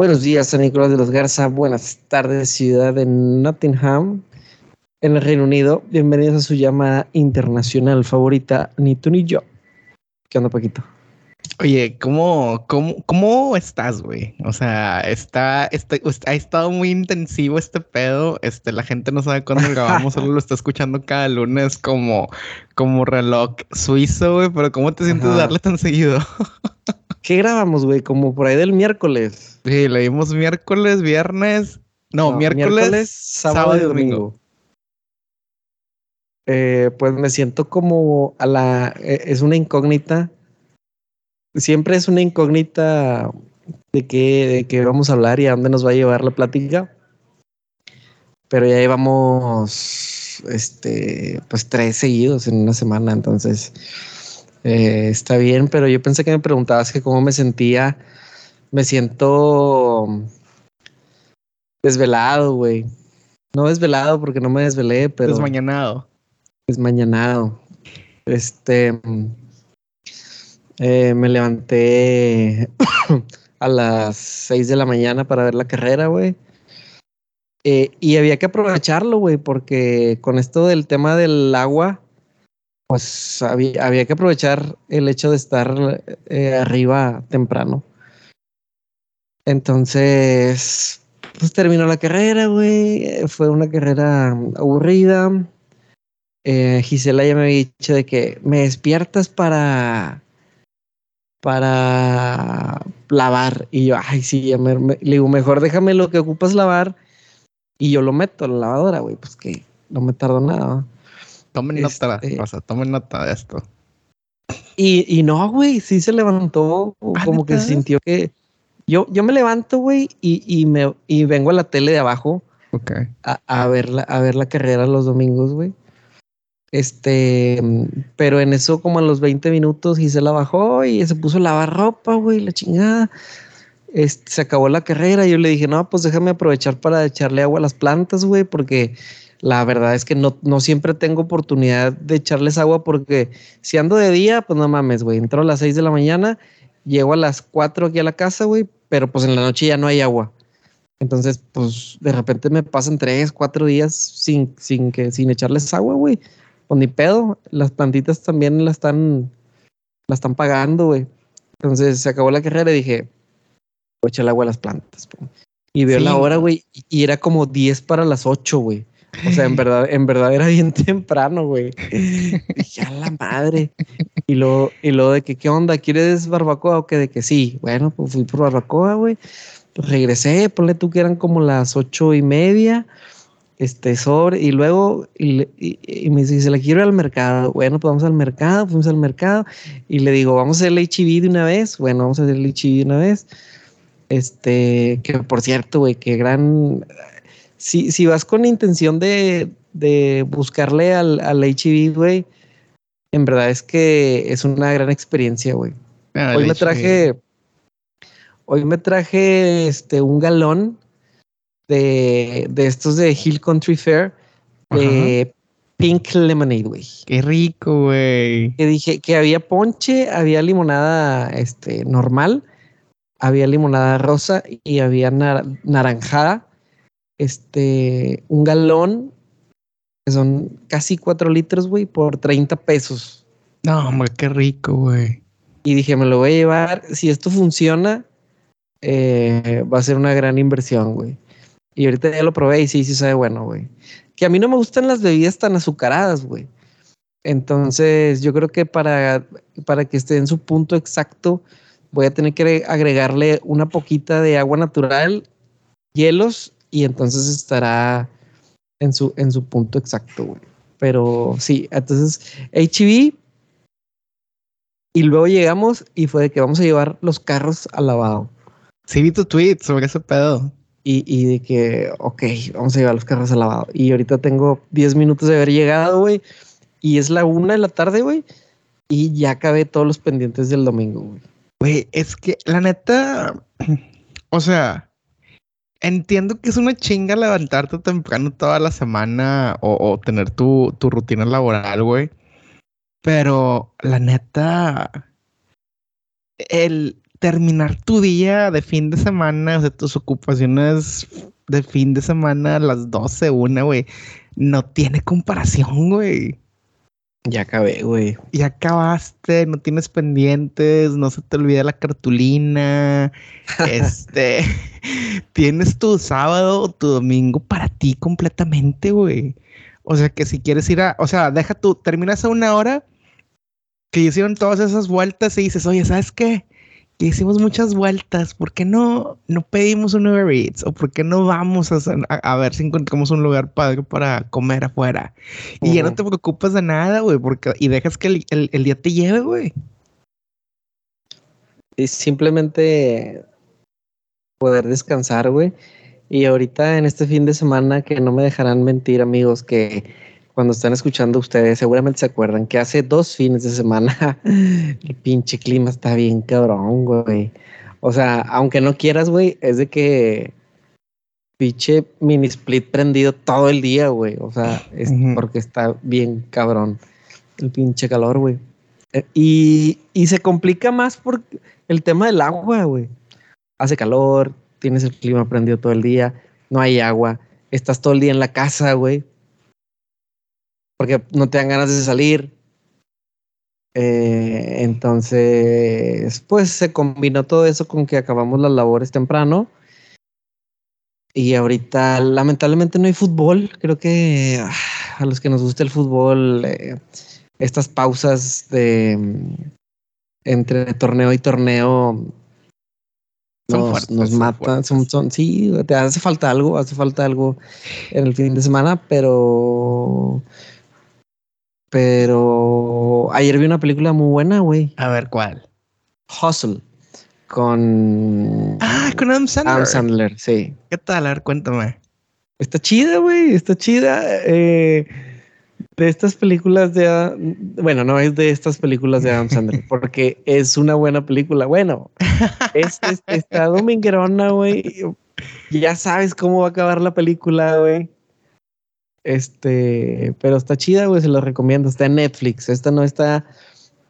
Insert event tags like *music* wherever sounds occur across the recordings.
Buenos días, San Nicolás de los Garza. Buenas tardes, ciudad de Nottingham, en el Reino Unido. Bienvenidos a su llamada internacional favorita, ni tú ni yo. ¿Qué onda, Paquito? Oye, ¿cómo, cómo, cómo estás, güey? O sea, está, está, ha estado muy intensivo este pedo. Este, la gente no sabe cuándo grabamos, solo lo está escuchando cada lunes como, como reloj suizo, güey. Pero ¿cómo te sientes de darle tan seguido? *laughs* ¿Qué grabamos, güey? Como por ahí del miércoles. Sí, leímos miércoles, viernes. No, miércoles, sábado, y domingo. Eh, pues me siento como a la. Eh, es una incógnita siempre es una incógnita de qué, de qué vamos a hablar y a dónde nos va a llevar la plática. Pero ya llevamos este, pues tres seguidos en una semana, entonces eh, está bien, pero yo pensé que me preguntabas que cómo me sentía. Me siento desvelado, güey. No desvelado porque no me desvelé, pero. Desmañanado. Desmañanado. Este. Eh, me levanté *coughs* a las 6 de la mañana para ver la carrera, güey. Eh, y había que aprovecharlo, güey, porque con esto del tema del agua, pues había, que aprovechar el hecho de estar eh, arriba temprano. Entonces, pues terminó la carrera, güey. Fue una carrera aburrida. Gisela ya me había dicho de que me despiertas para para lavar. Y yo, ay, sí, ya me, le digo, mejor déjame lo que ocupas lavar y yo lo meto a la lavadora, güey, pues que no me tardo nada. Tomen nota, o sea, tomen nota de esto. Y, y no, güey, sí se levantó, ah, como que sintió que yo, yo me levanto, güey, y, y, me, y vengo a la tele de abajo okay. a, a, ver la, a ver la carrera los domingos, güey. Este, pero en eso, como a los 20 minutos, la bajó y se puso a lavar ropa, güey, la chingada. Este, se acabó la carrera. Y yo le dije, no, pues déjame aprovechar para echarle agua a las plantas, güey, porque la verdad es que no, no siempre tengo oportunidad de echarles agua, porque si ando de día, pues no mames, güey. Entro a las 6 de la mañana, llego a las 4 aquí a la casa, güey, pero pues en la noche ya no hay agua. Entonces, pues de repente me pasan 3, 4 días sin, sin, que, sin echarles agua, güey pues ni pedo, las plantitas también la están, la están pagando, güey. Entonces se acabó la carrera y dije, voy a echar el agua a las plantas. Y veo la hora, güey, y era como 10 para las 8, güey. O sea, en *laughs* verdad, en verdad era bien *laughs* temprano, güey. Dije, a la madre. Y luego, y luego de que, ¿qué onda? ¿Quieres barbacoa o qué? De que sí. Bueno, pues fui por barbacoa, güey. Pues regresé, ponle tú que eran como las ocho y media este sobre y luego y, me dice, se la quiero ir al mercado. Bueno, pues vamos al mercado, fuimos al mercado y le digo, vamos a hacer el HIV de una vez. Bueno, vamos a hacer el HIV de una vez. Este, que por cierto, güey, qué gran. Si, si vas con la intención de, de buscarle al, al HIV, güey, en verdad es que es una gran experiencia, güey. Ah, hoy me traje. Hoy me traje este un galón de, estos de Hill Country Fair de Pink Lemonade, güey. Qué rico, güey. Que dije que había ponche, había limonada este, normal, había limonada rosa y había naranjada. Este, un galón, que son casi cuatro litros, güey, por 30 pesos. No, hombre, qué rico, güey. Y dije, me lo voy a llevar. Si esto funciona, eh, va a ser una gran inversión, güey. Y ahorita ya lo probé y sí, sí sabe bueno, güey. Que a mí no me gustan las bebidas tan azucaradas, güey. Entonces, yo creo que para, para que esté en su punto exacto, voy a tener que agregarle una poquita de agua natural, hielos, y entonces estará en su, en su punto exacto, güey. Pero sí, entonces, HB. Y luego llegamos y fue de que vamos a llevar los carros al lavado. Sí, vi tu tweet sobre ese pedo y, de que, ok, vamos a llevar los carros al lavado. Y ahorita tengo 10 minutos de haber llegado, güey. Y es la una de la tarde, güey. Y ya acabé todos los pendientes del domingo, güey. Güey, es que la neta, *clears throat* o sea, entiendo que es una chinga levantarte temprano toda la semana o, tener tu, tu rutina laboral, güey. Pero la neta, el terminar tu día de fin de semana, o sea, tus ocupaciones de fin de semana a las 12, una, güey, no tiene comparación, güey. Ya acabé, güey. Ya acabaste, no tienes pendientes, no se te olvida la cartulina. *laughs* este, tienes tu sábado o tu domingo para ti completamente, güey. O sea, que si quieres ir a, o sea, deja tú, terminas a una hora que hicieron todas esas vueltas y dices, oye, ¿sabes qué? Que hicimos muchas vueltas, ¿por qué no, no pedimos un Uber Eats? ¿O por qué no vamos a, a, ver si encontramos un lugar padre para comer afuera? Y ya no te preocupas de nada, güey, porque y dejas que el, el, día te lleve, güey. Y simplemente poder descansar, güey. Y ahorita en este fin de semana, que no me dejarán mentir, amigos, que cuando están escuchando ustedes, seguramente se acuerdan que hace dos fines de semana *laughs* el pinche clima está bien cabrón, güey. O sea, aunque no quieras, güey, es de que pinche mini split prendido todo el día, güey. O sea, es porque está bien cabrón el pinche calor, güey. Eh, y, y se complica más por el tema del agua, güey. Hace calor, tienes el clima prendido todo el día, no hay agua, estás todo el día en la casa, güey porque no te dan ganas de salir. Eh, entonces, pues se combinó todo eso con que acabamos las labores temprano. Y ahorita, lamentablemente, no hay fútbol. Creo que ah, a los que nos gusta el fútbol, eh, estas pausas de entre torneo y torneo nos, nos matan. Son, sí, te hace falta algo, hace falta algo en el fin de semana, pero pero ayer vi una película muy buena, güey. A ver, ¿cuál? Hustle. Con. Ah, con Adam Sandler. Adam Sandler, sí. ¿Qué tal? A ver, cuéntame. Está chida, güey. Está chida. Eh, de estas películas de. Bueno, no es de estas películas de Adam Sandler, *laughs* porque es una buena película. Bueno, es, es, está dominguerona, güey. Ya sabes cómo va a acabar la película, güey. Este, pero está chida, güey, se lo recomiendo. Está en Netflix. Esta no está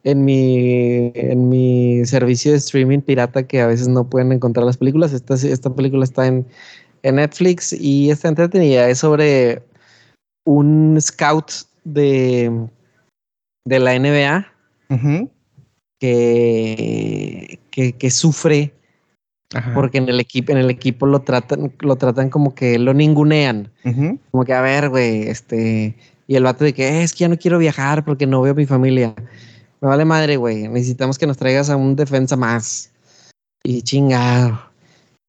en mi, en mi servicio de streaming pirata que a veces no pueden encontrar las películas. Esta, esta película está en, en Netflix y está entretenida. Es sobre un scout de, de la NBA que, que, que, sufre porque en el equipo, en el equipo lo tratan, lo tratan como que lo ningunean. Como que, a ver, güey, este. Y el vato de que eh, es que ya no quiero viajar porque no veo a mi familia. Me vale madre, güey. Necesitamos que nos traigas a un defensa más. Y chingado.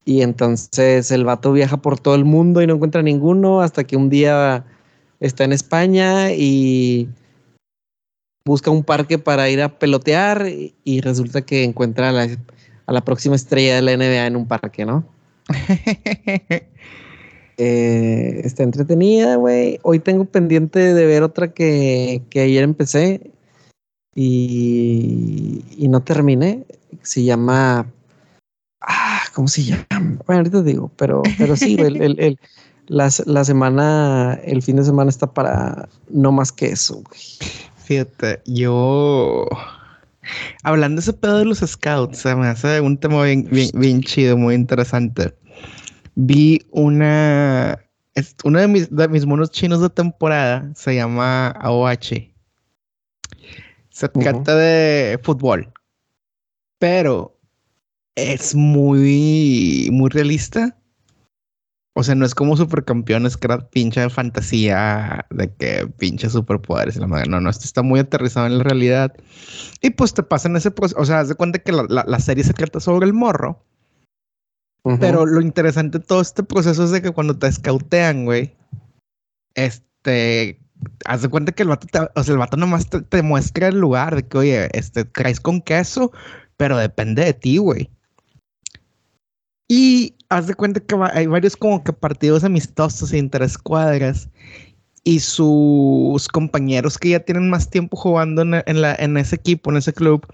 Y entonces el vato viaja por todo el mundo y no encuentra ninguno hasta que un día está en España y busca un parque para ir a pelotear y resulta que encuentra a la, a la próxima estrella de la NBA en un parque, ¿no? *laughs* Eh, está entretenida, güey. Hoy tengo pendiente de ver otra que, que ayer empecé y, y, no terminé. Se llama. Ah, ¿Cómo se llama? Bueno, ahorita digo, pero, pero sí, el, el, el, la, la, semana, el fin de semana está para no más que eso, güey. Fíjate, yo Hablando de ese pedo de los scouts, se me hace un tema bien, bien, chido, muy interesante. Vi una. uno de mis, de mis monos chinos de temporada se llama Aoachi. Se trata de fútbol. Pero es muy, muy realista. O sea, no es como supercampeones que era pinche fantasía de que pinche superpoderes y la madre. No, no, esto está muy aterrizado en la realidad. Y pues te pasan ese proceso. O sea, haz de cuenta que la, serie se trata sobre el morro. Pero lo interesante de todo este proceso es de que cuando te escautean, güey, este, haz de cuenta que el vato, te, o sea, el vato nomás te, te, muestra el lugar de que, oye, este, traes con queso, pero depende de ti, güey. Y haz de cuenta que hay varios como que partidos amistosos y interescuadras y sus compañeros que ya tienen más tiempo jugando en, la, en ese equipo, en ese club,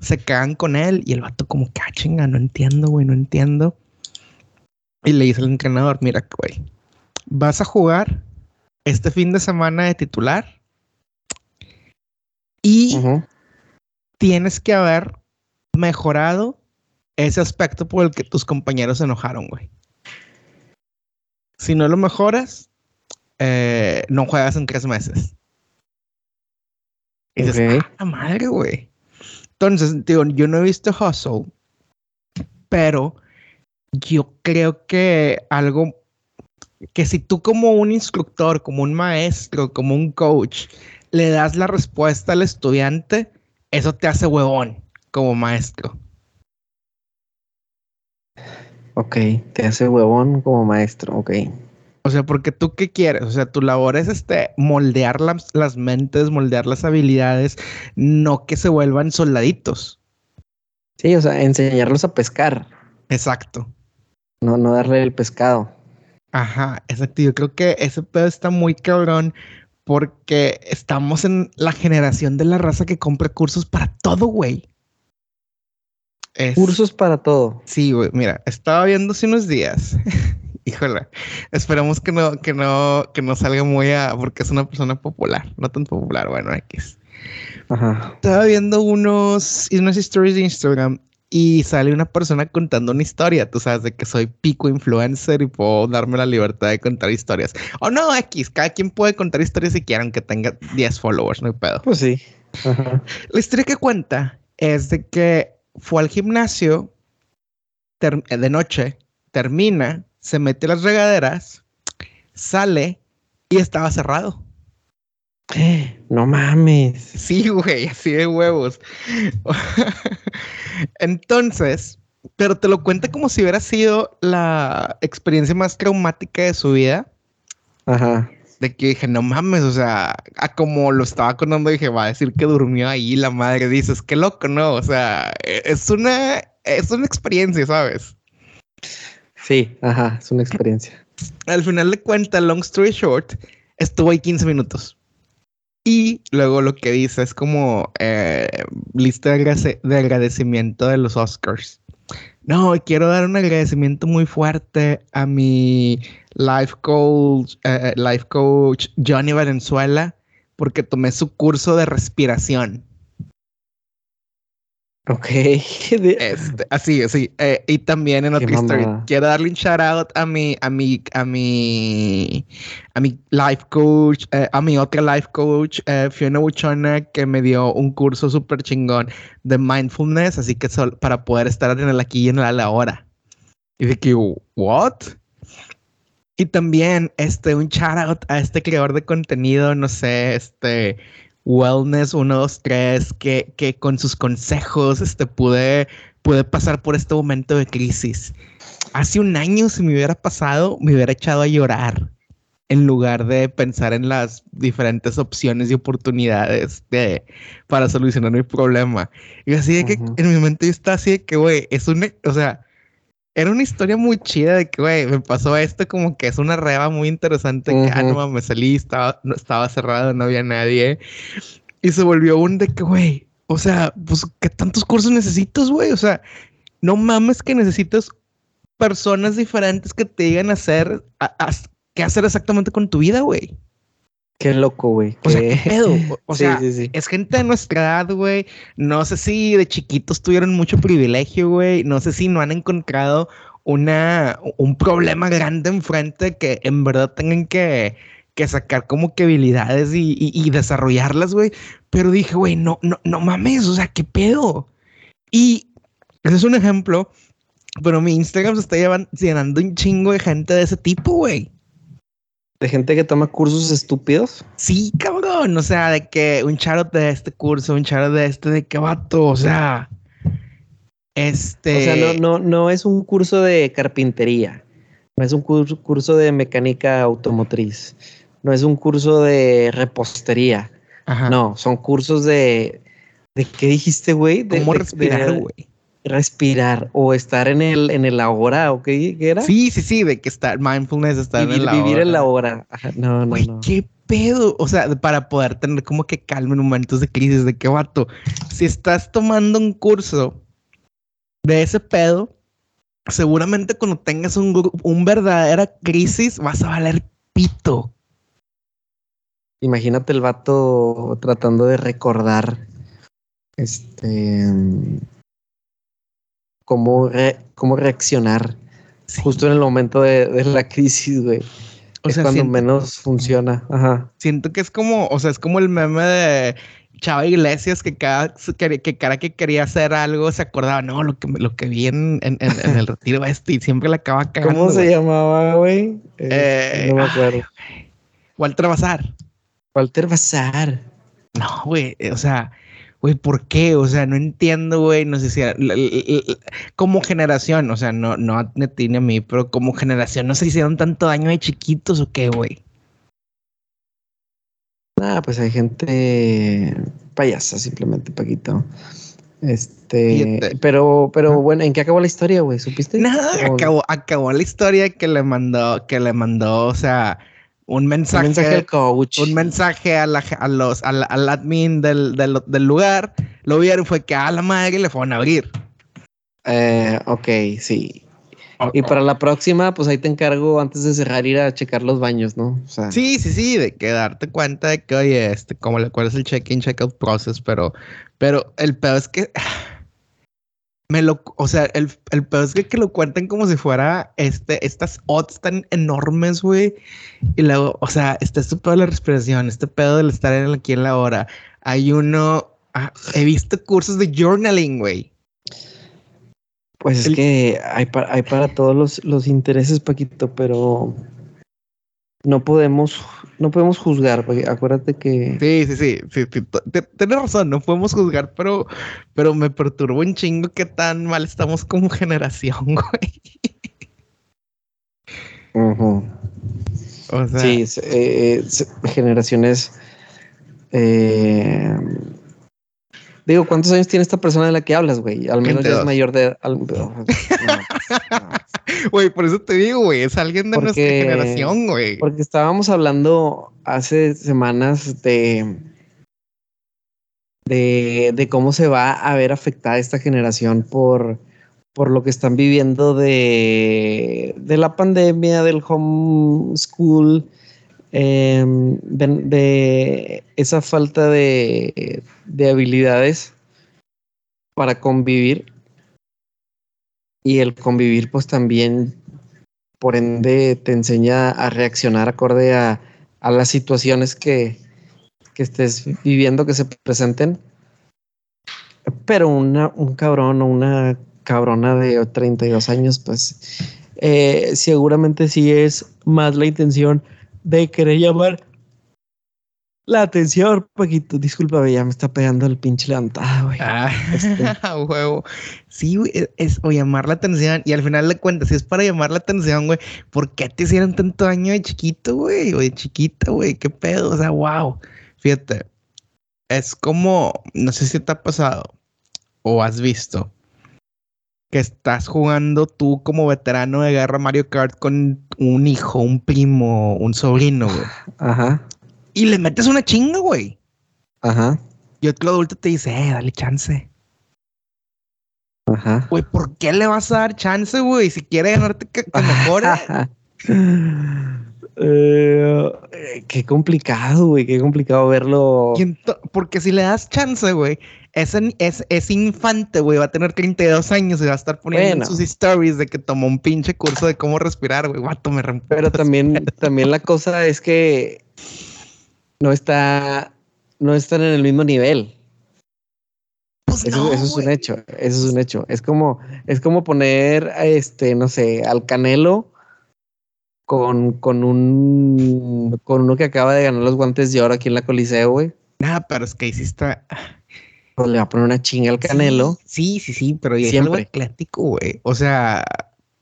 se quedan con él y el vato como que, ah, chinga, no entiendo, güey, no entiendo. Y le dice al entrenador, mira, güey, vas a jugar este fin de semana de titular y tienes que haber mejorado ese aspecto por el que tus compañeros se enojaron, güey. Si no lo mejoras, eh, no juegas en tres meses. Y dices, ah, madre, güey. Entonces, digo, yo no he visto Hustle, pero yo creo que algo que si tú como un instructor, como un maestro, como un coach, le das la respuesta al estudiante, eso te hace huevón como maestro. Ok, te hace huevón como maestro, ok. O sea, porque tú qué quieres? O sea, tu labor es este, moldear las, las mentes, moldear las habilidades, no que se vuelvan soldaditos. Sí, o sea, enseñarlos a pescar. Exacto. No, no darle el pescado. Ajá, exacto. Yo creo que ese pedo está muy cabrón porque estamos en la generación de la raza que compra cursos para todo, güey. Cursos para todo. Sí, güey. Mira, estaba viendo hace unos días. *laughs* Híjole, esperamos que no, que no, que no salga muy a, porque es una persona popular, no tan popular, bueno, X. Ajá. Estaba viendo unos, unas stories de Instagram y sale una persona contando una historia. Tú sabes de que soy pico influencer y puedo darme la libertad de contar historias. O no, X, cada quien puede contar historias si quieren que tenga 10 followers, no hay pedo. Pues sí. La historia que cuenta es de que fue al gimnasio de noche, termina, se mete las regaderas, sale y estaba cerrado. *gasps* No mames. Sí, güey, así de huevos. *laughs* Entonces, pero te lo cuenta como si hubiera sido la experiencia más traumática de su vida. Ajá. De que dije, no mames, o sea, a como lo estaba contando, dije, va a decir que durmió ahí la madre. Dices, qué loco, ¿no? O sea, es una, es una experiencia, ¿sabes? Sí, ajá, es una experiencia. Al final de cuentas, long story short, estuvo ahí 15 minutos. Y luego lo que dice es como eh, lista de, agradecimiento de los Oscars. No, quiero dar un agradecimiento muy fuerte a mi life coach, eh, life coach Johnny Valenzuela, porque tomé su curso de respiración. Ok. *laughs* Este, así, así. Eh, y también en otra historia. Quiero darle un shout out a mi, a mi, a mi, a mi life coach, eh, a mi otra life coach, eh, Fiona Buchona, que me dio un curso súper chingón de mindfulness, así que para poder estar en el aquí y en el ahora. Y de que, ¿what? Y también, este, un shout out a este creador de contenido, no sé, este, Wellness 123, que, que con sus consejos este, pude, pude pasar por este momento de crisis. Hace un año, si me hubiera pasado, me hubiera echado a llorar en lugar de pensar en las diferentes opciones y oportunidades de, para solucionar mi problema. Y así de que en mi mente yo estaba así de que, güey, es un, o sea, era una historia muy chida de que, güey, me pasó esto como que es una reba muy interesante. Que, ah, no, me salí, estaba, no, estaba cerrado, no había nadie. Y se volvió un de que, güey, o sea, pues, ¿qué tantos cursos necesitas, güey? O sea, no mames que necesitas personas diferentes que te digan hacer, qué hacer exactamente con tu vida, güey. Qué loco, güey. O sea, ¿qué pedo? *laughs* O sea, es gente de nuestra edad, güey. No sé si de chiquitos tuvieron mucho privilegio, güey. No sé si no han encontrado una, un problema grande enfrente que en verdad tengan que, que sacar como que habilidades y, y, desarrollarlas, güey. Pero dije, güey, no, no, no mames, o sea, ¿qué pedo? Y ese es un ejemplo, pero mi Instagram se está llenando un chingo de gente de ese tipo, güey de gente que toma cursos estúpidos. Sí, cabrón. O sea, de que un charot de este curso, un charot de este, de qué vato. O sea, este. O sea, no, no, no es un curso de carpintería. No es un curso, curso de mecánica automotriz. No es un curso de repostería. Ajá. No, son cursos de. ¿De qué dijiste, güey? De, ¿Cómo respirar, güey? Respirar o estar en el, en el ahora o qué, era? Sí, sí, sí, de que estar mindfulness, estar en la Vivir en la hora. No, no, no. ¿Qué pedo? O sea, para poder tener como que calma en momentos de crisis, de qué vato. Si estás tomando un curso de ese pedo, seguramente cuando tengas un, un verdadera crisis vas a valer pito. Imagínate el vato tratando de recordar este cómo, cómo reaccionar justo en el momento de, la crisis, güey. O es sea, cuando menos funciona. Ajá. Siento que es como, o sea, es como el meme de Chava Iglesias que cada que, cara que quería hacer algo se acordaba, no, lo que, lo que vi en, en, el retiro este y siempre le acaba cagando. ¿Cómo se llamaba, güey? Eh, no me acuerdo. Walter Bazar. Walter Bazar. No, güey, o sea, güey, ¿por qué? O sea, no entiendo, güey, no sé si como generación, o sea, no, no a ni a mí, pero como generación, no se hicieron tanto daño de chiquitos o qué, güey. Ah, pues hay gente payasa, simplemente, Paquito. Este, pero, pero bueno, ¿en qué acabó la historia, güey? ¿Supiste? Nada, acabó, acabó la historia que le mandó, que le mandó, o sea, un mensaje, un mensaje al coach. Un mensaje a, la, a los, al, admin del, del, del, lugar. Lo vieron, fue que a la madre le fueron a abrir. Eh, ok, sí. Y para la próxima, pues ahí te encargo antes de cerrar ir a checar los baños, ¿no? sí, sí, sí, de que darte cuenta de que, oye, este, como le acuerdas el check-in, check-out process, pero, pero el peor es que me lo, o sea, el, el peor es que, que, lo cuenten como si fuera este, estas odds tan enormes, güey. Y luego, o sea, este, este pedo de la respiración, este pedo del estar aquí en la hora. Hay uno, ah, he visto cursos de journaling, güey. Pues es que hay para, hay para todos los, los intereses, Paquito, pero no podemos, no podemos juzgar, porque acuérdate que. Sí, sí, sí, sí, tienes razón, no podemos juzgar, pero, pero me perturba un chingo que tan mal estamos como *laughs* generación, güey. O sea, sí, eh, generaciones. Eh, Digo, ¿cuántos años tiene esta persona de la que hablas, güey? Al menos ya es mayor de... *laughs* Güey, por eso te digo, güey, es alguien de nuestra generación, güey. Porque estábamos hablando hace semanas de, de, de cómo se va a ver afectada esta generación por, por lo que están viviendo de, de la pandemia, del homeschool, Em, de, esa falta de, habilidades para convivir y el convivir pues también por ende te enseña a reaccionar acorde a, las situaciones que, estés viviendo que se presenten. Pero una, un cabrón o una cabrona de 32 años pues eh, seguramente sí es más la intención de querer llamar la atención, Paquito. Disculpa, ya me está pegando el pinche levantado, güey. Ah, este. *laughs* huevo. Sí, güey, es, o llamar la atención. Y al final de cuentas, si es para llamar la atención, güey, ¿por qué te hicieron tanto daño de chiquito, güey? O de chiquita, güey, qué pedo. O sea, wow. Fíjate, es como, no sé si te ha pasado o has visto que estás jugando tú como veterano de guerra Mario Kart con un hijo, un primo, un sobrino, güey. Ajá. Y le metes una chinga, güey. Ajá. Y otro adulto te dice, eh, dale chance. Ajá. Güey, ¿por qué le vas a dar chance, güey? Si quiere ganarte, que, mejore. *laughs* Eh, qué complicado, güey. Qué complicado verlo. Porque si le das chance, güey, ese, es, infante, güey, va a tener 32 años y va a estar poniendo en sus stories de que tomó un pinche curso de cómo respirar, güey. Guato, me rompió. Pero también, *laughs* también la cosa es que no está, no están en el mismo nivel. Pues eso, es un hecho, eso es un hecho. Es como, es como poner, este, no sé, al Canelo con, con un, con uno que acaba de ganar los guantes de oro aquí en la Coliseo, güey. Nada, pero es que hiciste le va a poner una chinga al Canelo. Sí, sí, sí, pero ya Siempre. es güey. O sea.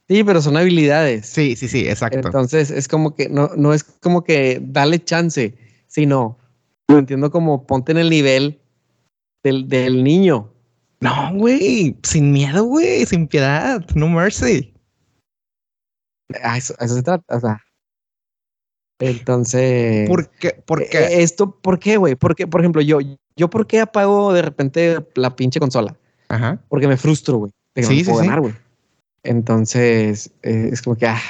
Sí, pero son habilidades. Sí, sí, sí, exacto. Entonces es como que no, no es como que dale chance, sino lo entiendo como ponte en el nivel del, del niño. No, güey, sin miedo, güey, sin piedad, no mercy. Ah, eso, eso se trata, o sea, entonces. ¿Por qué? ¿Por qué? Eh, esto, ¿por qué, güey? Porque, por ejemplo, yo, yo, ¿por qué apago de repente la pinche consola? Ajá. Porque me frustro, güey. De que no puedo ganar, güey. Entonces, eh, es como que, ah.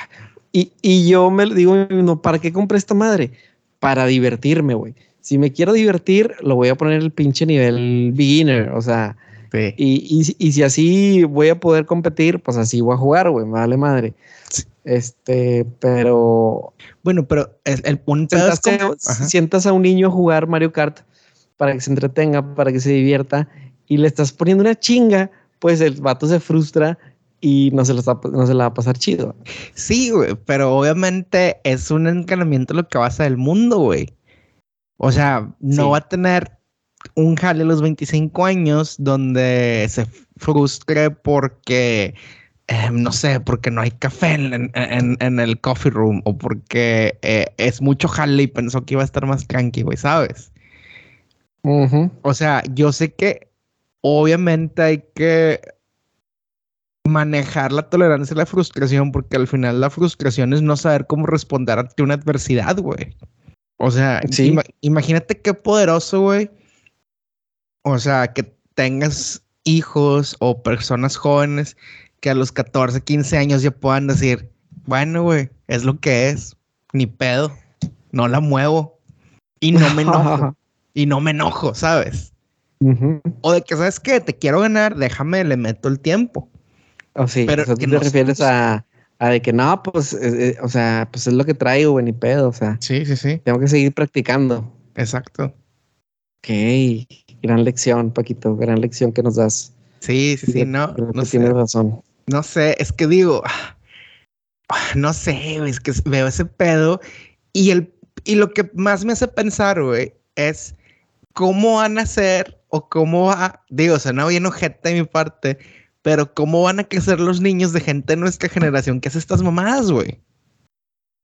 Y, y yo me digo, no, ¿para qué compré esta madre? Para divertirme, güey. Si me quiero divertir, lo voy a poner el pinche nivel beginner. O sea, Y, y, y, si así voy a poder competir, pues así voy a jugar, güey, me vale madre. Este, pero. Bueno, pero el, el punto es sientas a un niño a jugar Mario Kart para que se entretenga, para que se divierta, y le estás poniendo una chinga, pues el vato se frustra y no se, lo no se la va a pasar chido. Sí, güey, pero obviamente es un encanamiento lo que pasa del mundo, güey. O sea, no va a tener un jale a los 25 años donde se frustre porque, em, no sé, porque no hay café en, el coffee room o porque eh, es mucho jale y pensó que iba a estar más tranqui, güey, ¿sabes? O sea, yo sé que obviamente hay que manejar la tolerancia y la frustración porque al final la frustración es no saber cómo responder ante una adversidad, güey. O sea, imagínate qué poderoso, güey, o sea, que tengas hijos o personas jóvenes que a los 14, 15 años ya puedan decir, bueno, güey, es lo que es, ni pedo, no la muevo y no me enojo, *laughs* y no me enojo, ¿sabes? O de que, ¿sabes qué? Te quiero ganar, déjame, le meto el tiempo. O oh, sí, pero tú te refieres a, a, de que no, pues, eh, eh, o sea, pues es lo que traigo, güey, ni pedo, o sea. Sí, sí, sí. Tengo que seguir practicando. Exacto. Ok, gran lección, Paquito, gran lección que nos das. Sí, sí, sí, no. no tienes razón. No sé, es que digo, no sé, es que veo ese pedo y el y lo que más me hace pensar, güey, es cómo van a ser o cómo va, digo, suena bien ojete de mi parte, pero cómo van a crecer los niños de gente de nuestra generación que hace estas mamadas, güey.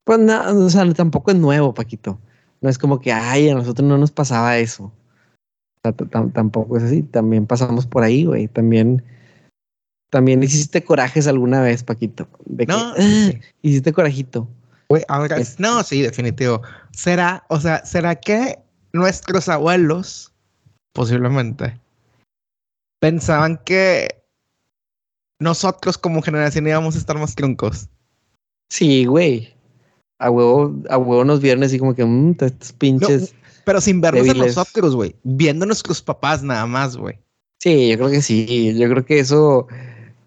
Pues no, o sea, tampoco es nuevo, Paquito. No es como que, ay, a nosotros no nos pasaba eso tampoco es así. También pasamos por ahí, güey. También, también hiciste corajes alguna vez, Paquito. no, ah, hiciste corajito. Güey, no, sí, definitivo. ¿Será, o sea, será que nuestros abuelos, posiblemente, pensaban que nosotros como generación íbamos a estar más troncos? Sí, güey. A huevo, a huevo nos vieron así como que, mmm, estos pinches. Pero sin vernos a nosotros, güey. Viendo a nuestros papás nada más, güey. Sí, yo creo que sí. Yo creo que eso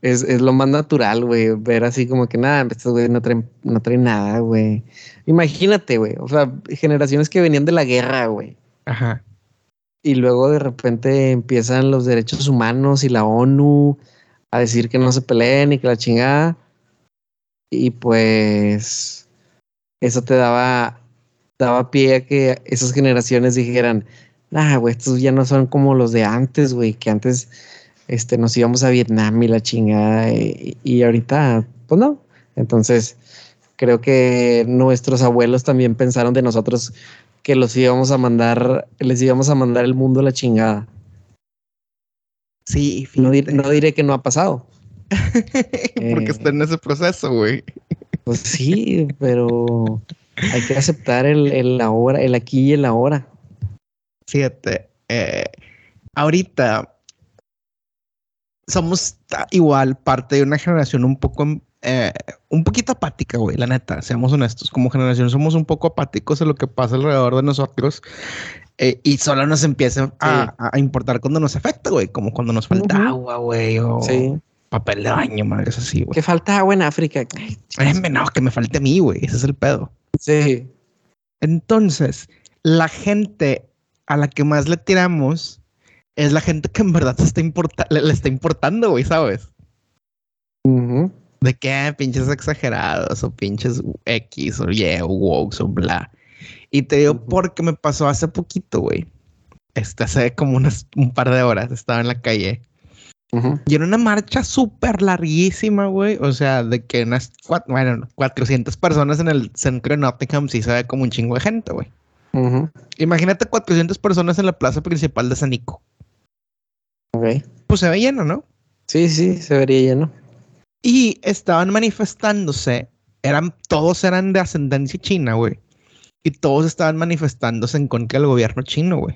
es, es lo más natural, güey. Ver así como que nada, estos güey no traen, no traen nada, güey. Imagínate, güey. O sea, generaciones que venían de la guerra, güey. Ajá. Y luego de repente empiezan los derechos humanos y la ONU a decir que no se peleen y que la chingada. Y pues eso te daba daba pie a que esas generaciones dijeran, ah, güey, estos ya no son como los de antes, güey, que antes este, nos íbamos a Vietnam y la chingada, y, ahorita, pues no. Entonces, creo que nuestros abuelos también pensaron de nosotros que los íbamos a mandar, les íbamos a mandar el mundo a la chingada. Sí, no, no diré que no ha pasado. *laughs* Porque está en ese proceso, güey. Pues sí, pero hay que aceptar el, el ahora, el aquí y el ahora. Fíjate, eh, ahorita somos igual parte de una generación un poco, eh, un poquito apática, güey, la neta, seamos honestos, como generación somos un poco apáticos de lo que pasa alrededor de nosotros eh, y solo nos empieza a, importar cuando nos afecta, güey, como cuando nos falta agua, güey, o papel de baño, madre, es así, güey. Que falta agua en África. no, que me falte a mí, güey, ese es el pedo. Sí. Entonces, la gente a la que más le tiramos es la gente que en verdad se está le, está importando, güey, ¿sabes? De qué ah, pinches exagerados o pinches X o Y o woke o bla. Y te digo porque me pasó hace poquito, güey. Este, hace como unas, un par de horas estaba en la calle y era una marcha súper larguísima, güey. O sea, de que unas bueno, 400 personas en el centro de Nottingham sí se ve como un chingo de gente, güey. Imagínate 400 personas en la plaza principal de Sanico. Ok. Pues se ve lleno, ¿no? Sí, sí, se vería lleno. Y estaban manifestándose, eran, todos eran de ascendencia china, güey. Y todos estaban manifestándose en contra del gobierno chino, güey.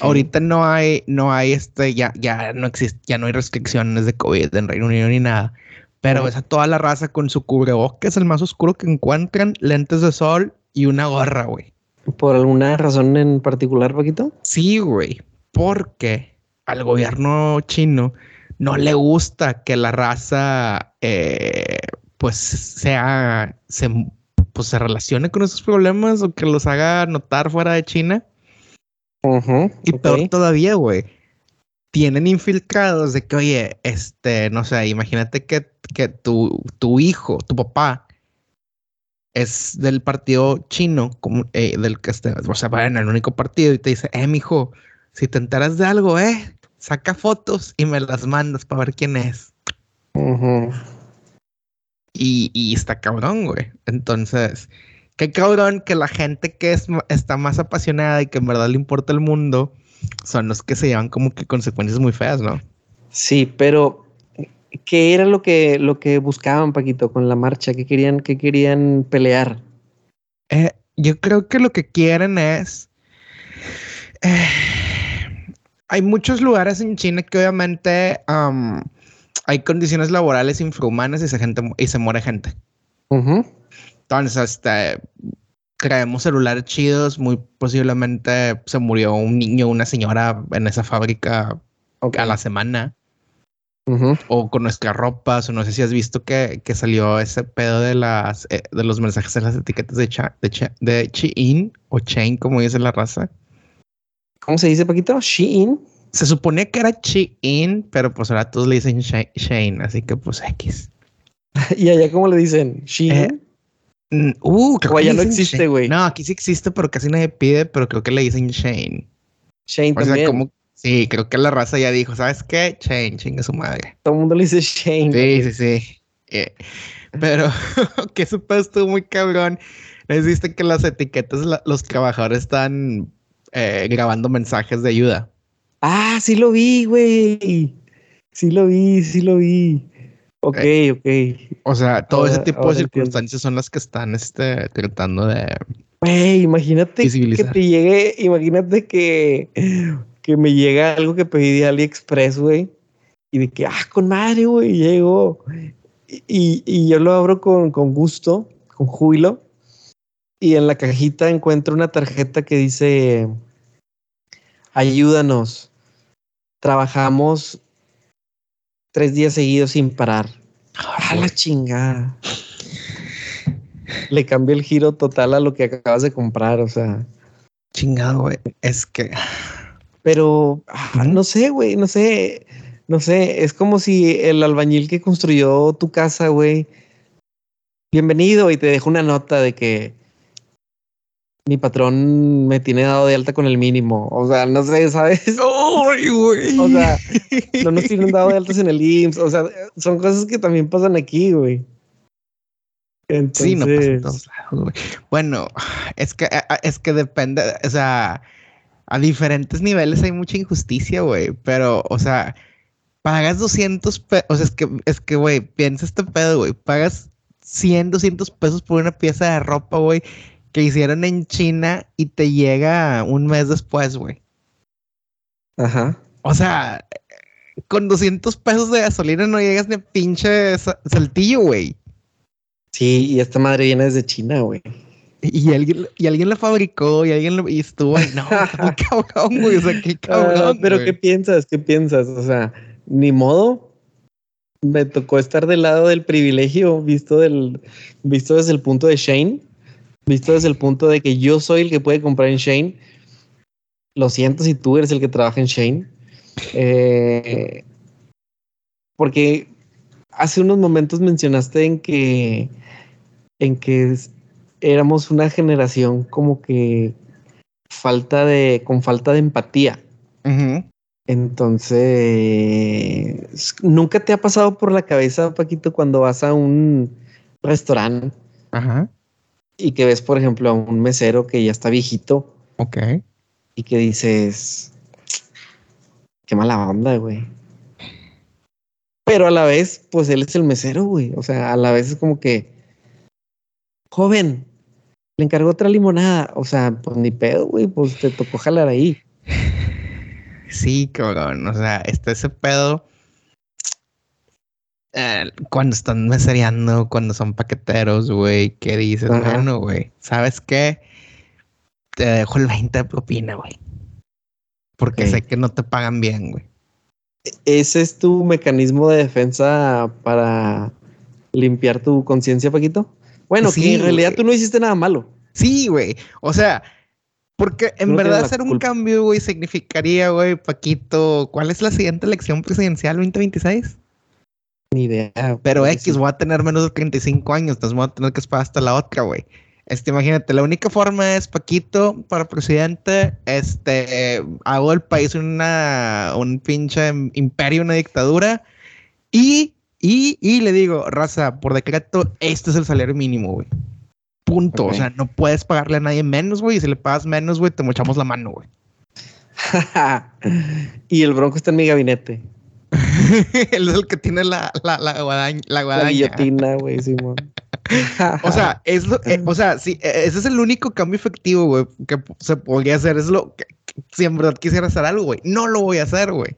Ahorita no hay, no hay este, ya, ya no existe, ya no hay restricciones de COVID en Reino Unido ni nada. Pero ves a toda la raza con su cubrebocas, el más oscuro que encuentran, lentes de sol y una gorra, güey. ¿Por alguna razón en particular, Paquito? Sí, güey. Porque al gobierno chino no le gusta que la raza eh, pues sea, se, pues se relacione con esos problemas o que los haga notar fuera de China. y peor todavía, güey. Tienen infiltrados de que, oye, este, no sé, imagínate que, que tu, tu hijo, tu papá, es del partido chino, como, eh, del que esté, o sea, va en el único partido y te dice, eh, mijo, si te enteras de algo, eh, saca fotos y me las mandas para ver quién es. y, y, está cabrón, güey. Entonces, qué cabrón que la gente que es, está más apasionada y que en verdad le importa el mundo son los que se llevan como que consecuencias muy feas, ¿no? Sí, pero ¿qué era lo que, lo que buscaban, Paquito, con la marcha? ¿Qué querían, qué querían pelear? Eh, yo creo que lo que quieren es... Eh, hay muchos lugares en China que obviamente hay condiciones laborales infrahumanas y se, gente, y se muere gente. Entonces, este, creemos celulares chidos, muy posiblemente se murió un niño, una señora en esa fábrica a la semana. O con nuestras ropas, o no sé si has visto que, que salió ese pedo de las eh, de los mensajes en las etiquetas de, cha, de, de Shein o Chain, como dice la raza. ¿Cómo se dice, Paquito? Shein. Se supone que era Shein, pero pues ahora todos le dicen Shane, así que pues X. *laughs* ¿Y allá cómo le dicen? Shein. Eh, uh, creo que ya no existe, güey. No, aquí sí existe, pero casi nadie pide, pero creo que le dicen Shane. Shane o Sea, como, sí, creo que la raza ya dijo, ¿sabes qué? Shane, chinga su madre. Todo el mundo le dice Shane. Sí, sí, sí. Eh, pero *laughs* que supuesto muy cabrón. Existe que las etiquetas, los trabajadores están eh, grabando mensajes de ayuda. Ah, sí lo vi, güey. Sí lo vi, sí lo vi. Ok, eh, ok. O sea, todo ese tipo de circunstancias son las que están este, tratando de. Güey, imagínate que te llegue, imagínate que, que me llega algo que pedí de AliExpress, güey. Y de que, ah, con madre, güey, llegó. Y, y, yo lo abro con, con gusto, con júbilo. Y en la cajita encuentro una tarjeta que dice, ayúdanos. Trabajamos tres días seguidos sin parar. A la chingada. Le cambió el giro total a lo que acabas de comprar, o sea. Chingado, güey. Es que. Pero ah, no sé, güey, no sé. No sé, es como si el albañil que construyó tu casa, güey, bienvenido y te dejó una nota de que mi patrón me tiene dado de alta con el mínimo. O sea, no sé, ¿sabes? ¡Ay, güey! O sea, no nos tienen dado de altas en el IMSS. O sea, son cosas que también pasan aquí, güey. Sí, no pasa en todos lados, güey. Bueno, es que, es que depende, o sea, a diferentes niveles hay mucha injusticia, güey. Pero, o sea, pagas 200 pesos, o sea, es que, es que, güey, piensa este pedo, güey. Pagas 100, 200 pesos por una pieza de ropa, güey que hicieron en China y te llega un mes después, güey. Ajá. O sea, con 200 pesos de gasolina no llegas ni a pinche saltillo, güey. Sí, y esta madre viene desde China, güey. Y alguien, y alguien la fabricó y alguien lo, y estuvo ahí. No, *laughs* qué cabrón, güey. O sea, qué ah, cabrón. pero ¿qué piensas? ¿Qué piensas? O sea, ni modo. Me tocó estar del lado del privilegio, visto del, visto desde el punto de Shane visto desde el punto de que yo soy el que puede comprar en Shane. Lo siento si tú eres el que trabaja en Shane. Eh, porque hace unos momentos mencionaste en que en que éramos una generación como que falta de con falta de empatía. Entonces, ¿nunca te ha pasado por la cabeza, Paquito, cuando vas a un restaurante Ajá y que ves, por ejemplo, a un mesero que ya está viejito. Ok. Y que dices, qué mala onda, güey. Pero a la vez, pues él es el mesero, güey. O sea, a la vez es como que, joven, le encargó otra limonada. O sea, pues ni pedo, güey, pues te tocó jalar ahí. Sí, cabrón. O sea, está ese pedo eh, cuando están mesereando, cuando son paqueteros, güey, ¿qué dices? Bueno, güey, ¿sabes qué? Te dejo el 20 de propina, güey. Porque sé que no te pagan bien, güey. ¿Ese es tu mecanismo de defensa para limpiar tu conciencia, Paquito? Bueno, Sí, que en realidad tú no hiciste nada malo. Sí, güey. O sea, porque en no verdad hacer un cambio, güey, significaría, güey, Paquito, ¿cuál es la siguiente elección presidencial 2026? Ni idea. Pero X, sí. voy a tener menos de 35 años, entonces voy a tener que esperar hasta la otra, güey. Este, imagínate, la única forma es Paquito para presidente, este, hago el país una, un pinche imperio, una dictadura, y, y, y le digo, raza, por decreto, este es el salario mínimo, güey. Punto. O sea, no puedes pagarle a nadie menos, güey, y si le pagas menos, güey, te mochamos la mano, güey. *laughs* y el bronco está en mi gabinete. Él es *laughs* el que tiene la, la, la guadaña. La La guadaña. guillotina, güey, Simón. *laughs* O sea, es lo, eh, o sea, sí, eh, ese es el único cambio efectivo, güey, que se podría hacer. Es lo que, que- si en verdad quisiera hacer algo, güey. No lo voy a hacer, güey.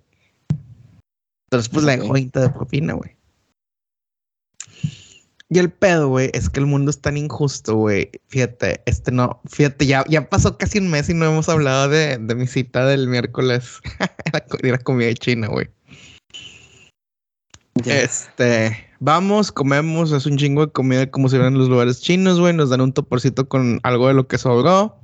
Entonces, pues Ok. 20 de propina, güey. Y el pedo, güey, es que el mundo es tan injusto, güey. Fíjate, este no, fíjate, ya, ya pasó casi un mes y no hemos hablado de, de mi cita del miércoles. *laughs* la, la comida china, güey. Este, vamos, comemos, es un chingo de comida como si fueran los lugares chinos, güey. Nos dan un toporcito con algo de lo que sobró.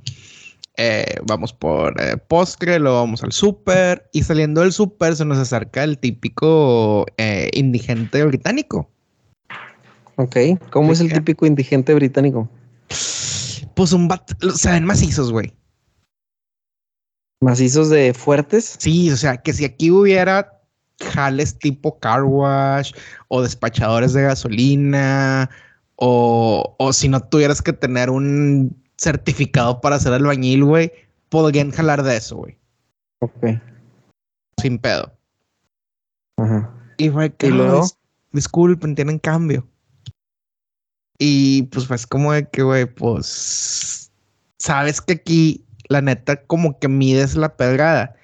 Eh, vamos por eh, postre, luego vamos al súper. Y saliendo del súper se nos acerca el típico eh, indigente británico. Ok. ¿Cómo ¿De es el típico indigente británico? Pues un bat, se ven macizos, güey. Macizos de fuertes. Sí, o sea, que si aquí hubiera jales tipo car wash o despachadores de gasolina o, o si no tuvieras que tener un certificado para hacer albañil, güey, podrían jalar de eso, güey, Ok. sin pedo. Ajá. Y fue que ¿Y luego? "Ay, disculpen, tienen cambio. Y pues pues como de que, güey, pues sabes que aquí la neta como que mides la pedrada.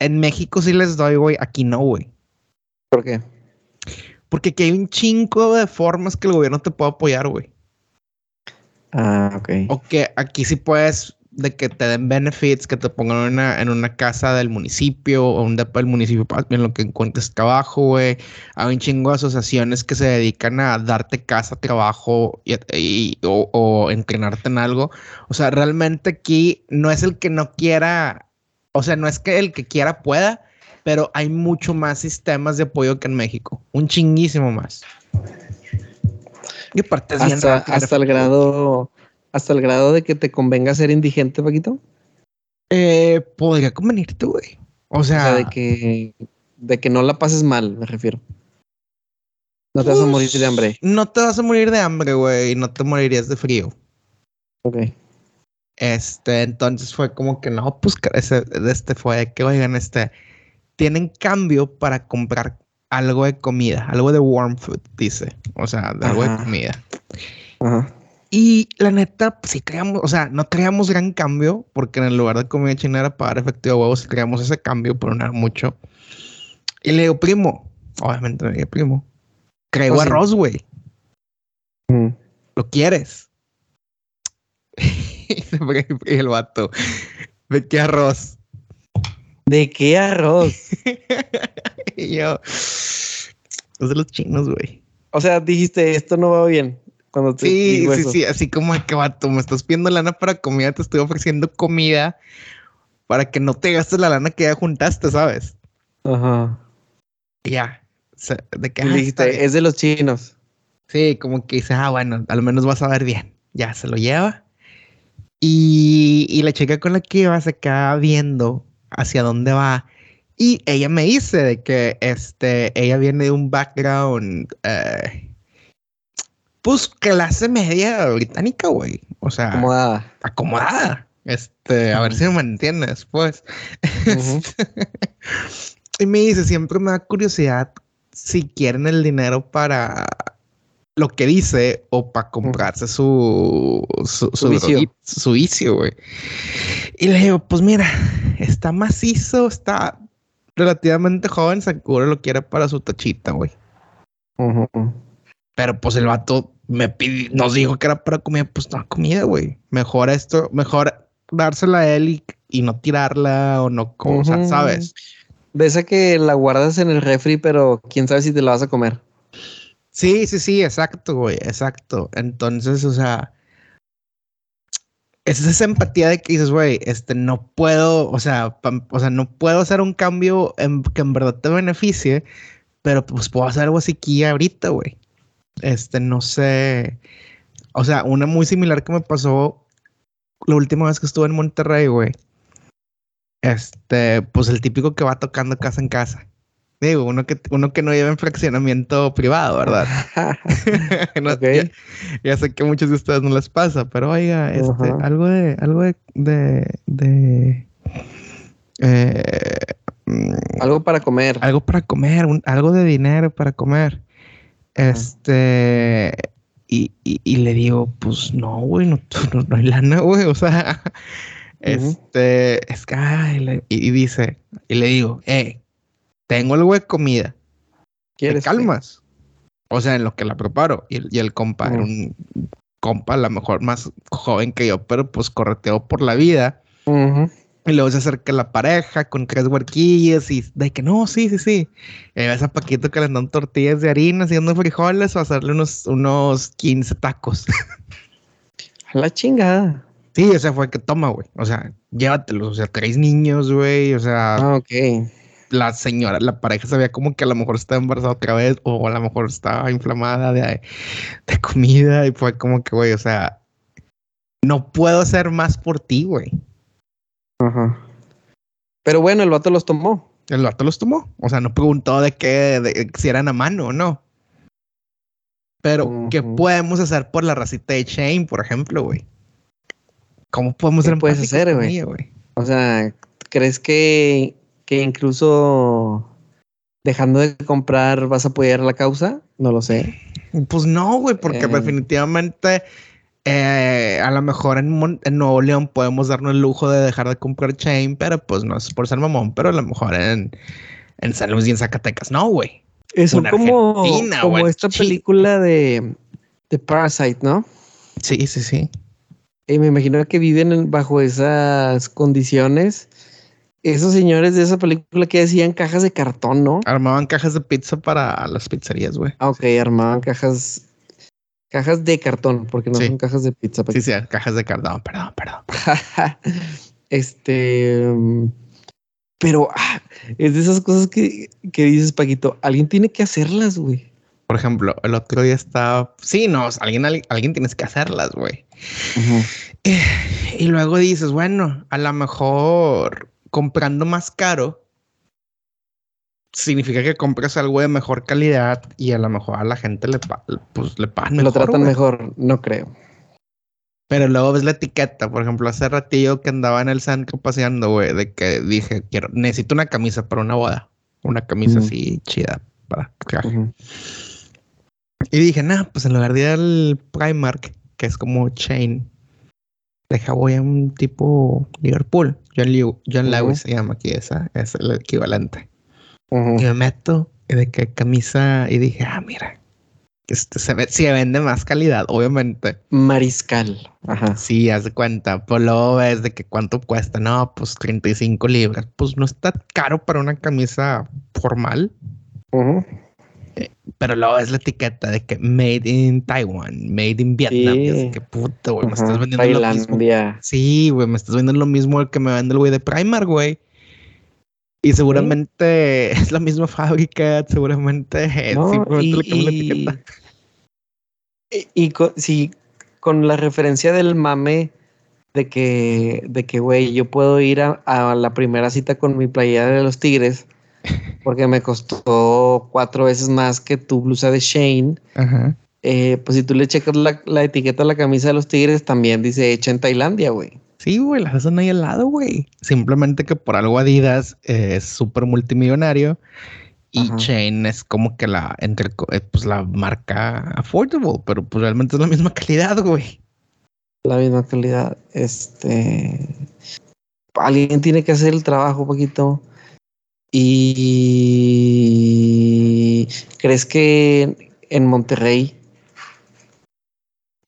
En México sí les doy, güey, aquí no, güey. ¿Por qué? Porque aquí hay un chingo de formas que el gobierno te puede apoyar, güey. Ah, ok. O que aquí sí puedes de que te den benefits, que te pongan en una, en una casa del municipio o un depa del municipio en lo que encuentres trabajo, güey. Hay un chingo de asociaciones que se dedican a darte casa, trabajo y, y- o, o entrenarte en algo. O sea, realmente aquí no es el que no quiera, o sea, no es que el que quiera pueda, pero hay mucho más sistemas de apoyo que en México. Un chinguísimo más. Y aparte es bien Hasta, hasta el grado, hasta el grado de que te convenga ser indigente, Paquito. Eh, podría convenirte, güey. O O sea, de que, de que no la pases mal, me refiero. No te vas a pues, morir de hambre. No te vas a morir de hambre, güey. y No te morirías de frío. Ok. Este, entonces fue como que no, pues ese, este fue que, oigan, este, tienen cambio para comprar algo de comida, algo de warm food, dice. O sea, de algo de comida. Ajá. Y la neta, pues, sí traíamos, o sea, no traíamos gran cambio, porque en el lugar de comida china era pagar efectivo de huevos, sí traíamos ese cambio, pero no era mucho. Y le digo, primo, obviamente le dije, primo, traigo Pues sí. arroz, güey. ¿lo quieres? *laughs* el vato, ¿de qué arroz? ¿De qué arroz? *laughs* y yo, es de los chinos, güey. O sea, dijiste, esto no va bien. Cuando te Sí, sí, eso. sí, así como que vato, me estás pidiendo lana para comida, te estoy ofreciendo comida para que no te gastes la lana que ya juntaste, ¿sabes? Ajá. Y ya. o sea, de que Y ah, dijiste, es de los chinos. Sí, como que dice, ah, bueno, al menos vas a ver bien. Ya se lo lleva. Y, y la chica con la que iba se queda viendo hacia dónde va. Y ella me dice de que este, ella viene de un background, eh, pues clase media británica, güey. O sea, Acomodada. acomodada. Este, a ver si me entiendes después. Ujú. *laughs* y me dice, siempre me da curiosidad si quieren el dinero para lo que dice o para comprarse su, su, Su vicio. droguita, su vicio, güey. Y le digo, pues mira, está macizo, está relativamente joven, seguro lo quiere para su tachita, güey. Pero pues el vato me pidió, nos dijo que era para comida, pues no comida, güey. Mejor esto, mejor dársela a él y, y no tirarla o no, como, o sea. ¿sabes? De esa que la guardas en el refri, pero quién sabe si te la vas a comer. Sí, sí, sí, exacto, güey, exacto. Entonces, o sea, es esa empatía de que dices, güey, este, no puedo, o sea, o sea, no puedo hacer un cambio que en verdad te beneficie, pero pues puedo hacer algo así aquí ahorita, güey. Este, no sé, o sea, una muy similar que me pasó la última vez que estuve en Monterrey, güey. Este, pues el típico que va tocando casa en casa. Digo, uno que, uno que no lleva en fraccionamiento privado, ¿verdad? *laughs* *laughs* ya, sé que a muchos de ustedes no les pasa, pero oiga, este, algo de, algo de, de, eh, algo para comer. Algo para comer, algo de dinero para comer. Este, y, y, le digo, pues no, güey, no, no, hay lana, güey, o sea, *laughs* este, es que, y, dice, y le digo, eh, tengo algo de comida. ¿Quieres? calmas? O sea, en lo que la preparo. Y, el compa era un compa, a lo mejor más joven que yo, pero pues correteó por la vida. Y luego se acerca la pareja con tres huerquillas y de que no, sí, sí, sí. Y ves a Paquito que le dan tortillas de harina, haciendo frijoles o hacerle unos, unos 15 tacos. a la chingada. Sí, o sea, fue que toma, güey. O sea, llévatelos. O sea, tres niños, güey. O sea. Ah, ok la señora, la pareja sabía como que a lo mejor estaba embarazada otra vez o a lo mejor estaba inflamada de, de comida y fue como que, güey, o sea, no puedo hacer más por ti, güey. Ajá. Pero bueno, el vato los tomó. El vato los tomó. O sea, no preguntó de qué, de, si eran a mano o no. Pero, ¿qué podemos hacer por la racita de Shane, por ejemplo, güey? ¿Cómo podemos ¿Qué puedes hacer, güey? O sea, ¿crees que que incluso dejando de comprar vas a apoyar la causa? No lo sé. Pues no, güey, porque eh. definitivamente eh, a lo mejor en, Nuevo León podemos darnos el lujo de dejar de comprar chain, pero pues no es por ser mamón, pero a lo mejor en, en San Luis y en Zacatecas, no, güey. Eso como, como esta película de, de Parasite, ¿no? Sí, sí, sí. Y me imagino que viven bajo esas condiciones esos señores de esa película que hacían cajas de cartón, ¿no? Armaban cajas de pizza para las pizzerías, güey. Ah, ok, armaban cajas. Cajas de cartón, porque no son cajas de pizza. Sí, sí, cajas de cartón, perdón, perdón. *laughs* este. Pero ah, es de esas cosas que, que dices, Paquito, alguien tiene que hacerlas, güey. Por ejemplo, el otro día estaba. Sí, no, alguien, alguien tienes que hacerlas, güey. Eh, y luego dices, bueno, a lo mejor comprando más caro significa que compras algo de mejor calidad y a lo mejor a la gente le, pues, le pagan mejor. Lo tratan mejor, no creo. Pero luego ves la etiqueta, por ejemplo, hace ratillo que andaba en el centro paseando, güey, de que dije, quiero, necesito una camisa para una boda. Una camisa así chida para traje. Y dije, nah, pues en lugar de ir al Primark, que es como chain, deja voy a un tipo Liverpool. John, Lewis se llama aquí, esa es el equivalente. Y me meto y de qué camisa y dije, ah, mira, este se ve, si vende más calidad, obviamente. Mariscal. Ajá. Sí, haz de cuenta. Pues luego ves de que cuánto cuesta. No, pues 35 libras. Pues no está caro para una camisa formal. Pero luego es la etiqueta de que made in Taiwan, made in Vietnam. es que puta, güey, me estás vendiendo lo mismo. Sí, güey, me estás vendiendo lo mismo que me vende el güey de Primark, güey. Y seguramente *laughs* es la misma fábrica, seguramente *laughs* no, y, le la etiqueta. Y, con, sí, con la referencia del mame de que, de que, güey, yo puedo ir a, a la primera cita con mi playera de los Tigres porque me costó cuatro veces más que tu blusa de Shane. Eh, pues si tú le checas la, etiqueta a la camisa de los tigres, también dice hecha en Tailandia, güey. Sí, güey, las hacen ahí al lado, güey. Simplemente que por algo Adidas es súper multimillonario y Shane es como que la, entre, eh, pues la marca affordable, pero pues realmente es la misma calidad, güey. La misma calidad. Este. Alguien tiene que hacer el trabajo, poquito. ¿Y crees que en Monterrey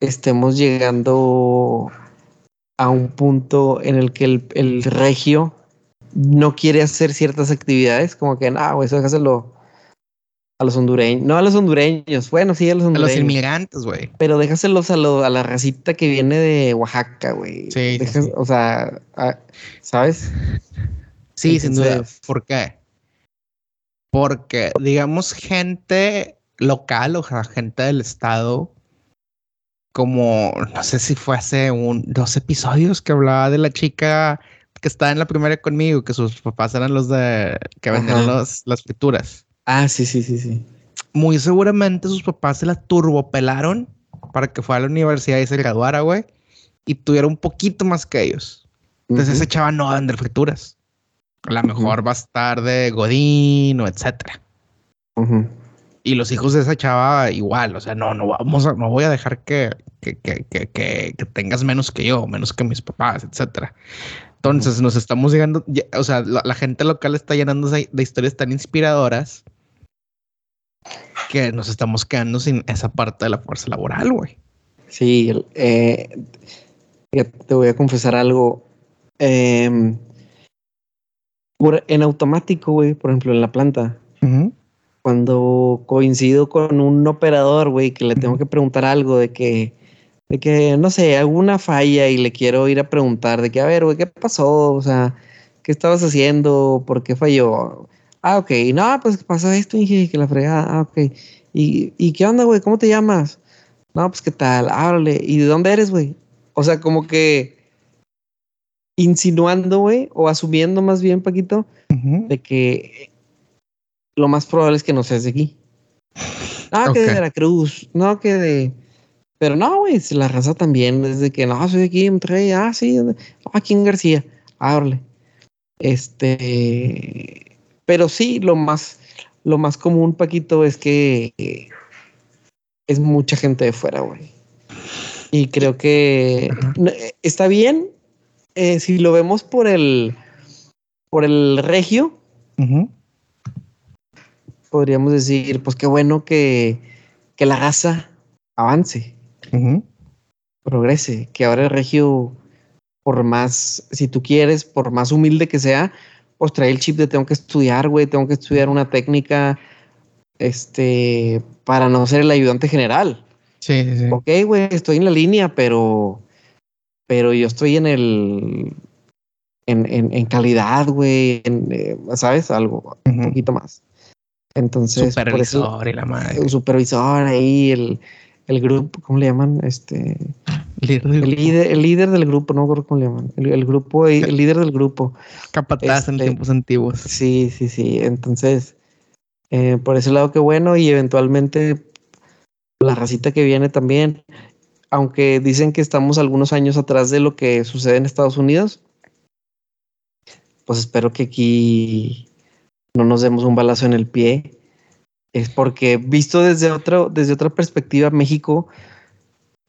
estemos llegando a un punto en el que el, regio no quiere hacer ciertas actividades, como que, güey, eso déjaselo a los hondureños. No a los hondureños, bueno, sí, a los hondureños. A los inmigrantes, güey. Pero déjaselos a, lo, a la racita que viene de Oaxaca, güey. Sí. O sea, a- ¿sabes? Sí, sin duda. ¿Por qué? Porque, digamos, gente local, o sea, gente del estado, como, no sé si fue hace un, dos episodios que hablaba de la chica que estaba en la primaria conmigo, que sus papás eran los de, que vendían los, las frituras. Ah, sí, sí, sí, sí. Muy seguramente sus papás se la turbopelaron para que fuera a la universidad y se graduara, güey, y tuviera un poquito más que ellos. Entonces ese chaval no va a vender frituras. A lo mejor va a estar de Godín o etcétera. Y los hijos de esa chava igual, o sea, no, no vamos a, no voy a dejar que, que, que, que, que- tengas menos que yo, menos que mis papás, etcétera. Entonces nos estamos llegando, ya- o sea, la, la gente local está llenándose de historias tan inspiradoras que nos estamos quedando sin esa parte de la fuerza laboral, güey. Sí, eh, te voy a confesar algo. Em, por- en automático, güey, por ejemplo, en la planta, cuando coincido con un operador, güey, que le tengo que preguntar algo de que, de que, no sé, alguna falla y le quiero ir a preguntar de que, a ver, güey, ¿qué pasó? O sea, ¿qué estabas haciendo? ¿Por qué falló? Ah, ok. No, pues pasó esto, dije que la fregada. Ah, ok. ¿Y, y qué onda, güey? ¿Cómo te llamas? No, pues qué tal. Háblale. ¿Y de dónde eres, güey? O sea, como que insinuando, güey, o asumiendo más bien, Paquito, de que lo más probable es que no seas de aquí. No, que de. Veracruz, no, que de... Pero no, güey, la raza también es de que no, soy de aquí, Monterrey, ah, sí. Ah, aquí en García, háblale. Este, pero sí, lo más, lo más común, Paquito, es que es mucha gente de fuera, güey. Y creo que eh, está bien eh, si lo vemos por el, por el regio, podríamos decir, pues qué bueno que, que la raza avance, progrese, que ahora el regio, por más, si tú quieres, por más humilde que sea, pues trae el chip de tengo que estudiar, güey, tengo que estudiar una técnica, este, para no ser el ayudante general. Sí, sí, sí. Ok, güey, estoy en la línea, pero, pero yo estoy en el, en, en, en calidad, güey, en, eh, ¿sabes? Algo, un Ujú. poquito más. Entonces, por eso, Supervisor y la madre. el supervisor ahí, el, el grupo, ¿cómo le llaman? Este, Líder el líder, el líder del grupo, no me acuerdo cómo le llaman. El, el grupo, el líder del grupo. capataz en este- tiempos antiguos. Sí, sí, sí. Entonces, eh, por ese lado, qué bueno. Y eventualmente la racita que viene también, aunque dicen que estamos algunos años atrás de lo que sucede en Estados Unidos, pues espero que aquí no nos demos un balazo en el pie. Es porque visto desde otro, desde otra perspectiva, México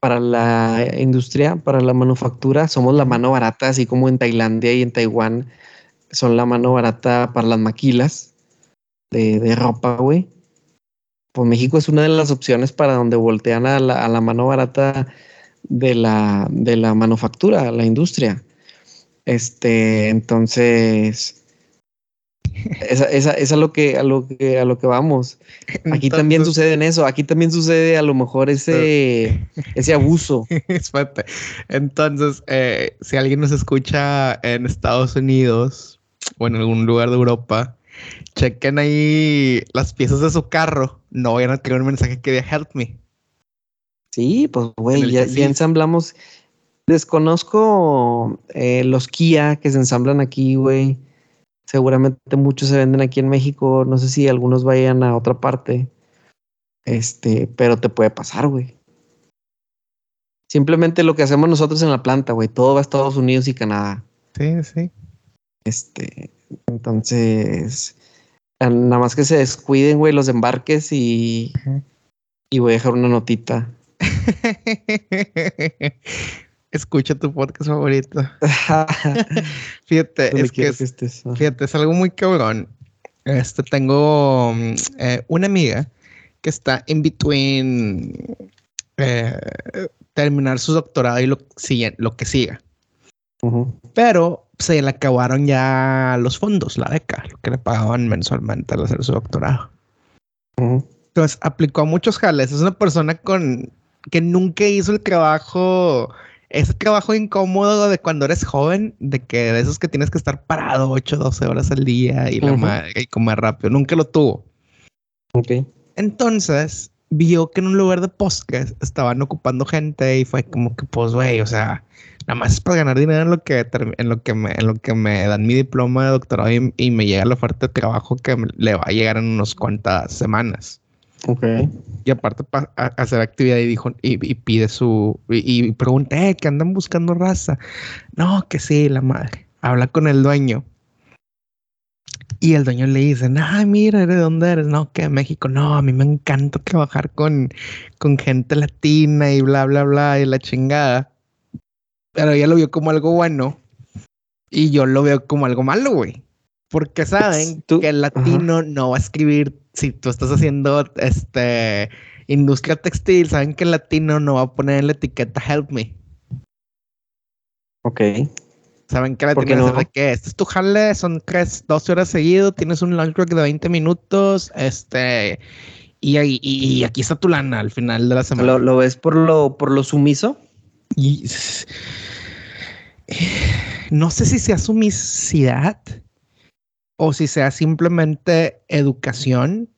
para la industria, para la manufactura, somos la mano barata, así como en Tailandia y en Taiwán son la mano barata para las maquilas de, de ropa, güey. Pues México es una de las opciones para donde voltean a la, a la mano barata de la, de la manufactura, la industria. Este, entonces, esa, esa, es a lo que, a lo que, a lo que vamos. Aquí también sucede en eso. Aquí también sucede a lo mejor ese, ese abuso. *laughs* Espérate. Entonces, eh, si alguien nos escucha en Estados Unidos o en algún lugar de Europa, chequen ahí las piezas de su carro. No vayan a un mensaje que diga help me. Sí, pues, güey, ya, ensamblamos. Desconozco eh, los Kia que se ensamblan aquí, güey. Seguramente muchos se venden aquí en México. No sé si algunos vayan a otra parte. Este, pero te puede pasar, güey. Simplemente lo que hacemos nosotros en la planta, güey. Todo va a Estados Unidos y Canadá. Sí, sí. Este, entonces, nada más que se descuiden, güey, los embarques y, y voy a dejar una notita. *laughs* Escucha tu podcast favorito. *laughs* *laughs* Fíjate, es que es, que estés. Ajá. Fíjate, es algo muy cabrón. Este, tengo mm, eh, una amiga que está in between eh, terminar su doctorado y lo, sigue- lo que siga. Pero se le acabaron ya los fondos, la beca, lo que le pagaban mensualmente al hacer su doctorado. Entonces aplicó a muchos jales. Es una persona con que nunca hizo el trabajo, ese trabajo incómodo de cuando eres joven, de que de esos que tienes que estar parado 8, 12 horas al día y la madre y comer rápido. Nunca lo tuvo. Ok. Entonces vio que en un lugar de podcast estaban ocupando gente y fue como que, pues, güey, o sea, nada más es para ganar dinero en lo que, en lo que, me, en lo que me dan mi diploma de doctorado y, me llega la oferta de trabajo que le va a llegar en unos cuantas semanas. Ok. Y aparte para hacer actividad y dijo, y, pide su, y, y pregunté, eh, que andan buscando raza. No, que sí, la madre. Habla con el dueño. Y el dueño le dice, ay, mira, ¿de dónde eres? No, que de México. No, a mí me encanta trabajar con, con gente latina y bla, bla, bla, y la chingada. Pero ella lo vio como algo bueno y yo lo veo como algo malo, güey. Porque saben que el latino no va a escribir, si tú estás haciendo este industria textil, saben que el latino no va a poner en la etiqueta help me. Ok. Saben que la tienen no? de que este es tu jale, son tres, 12 horas seguido, tienes un lunch break de 20 minutos, este, y, y, aquí está tu lana al final de la semana. ¿Lo, ves por lo, por lo sumiso? Y no sé si sea sumisidad o si sea simplemente educación,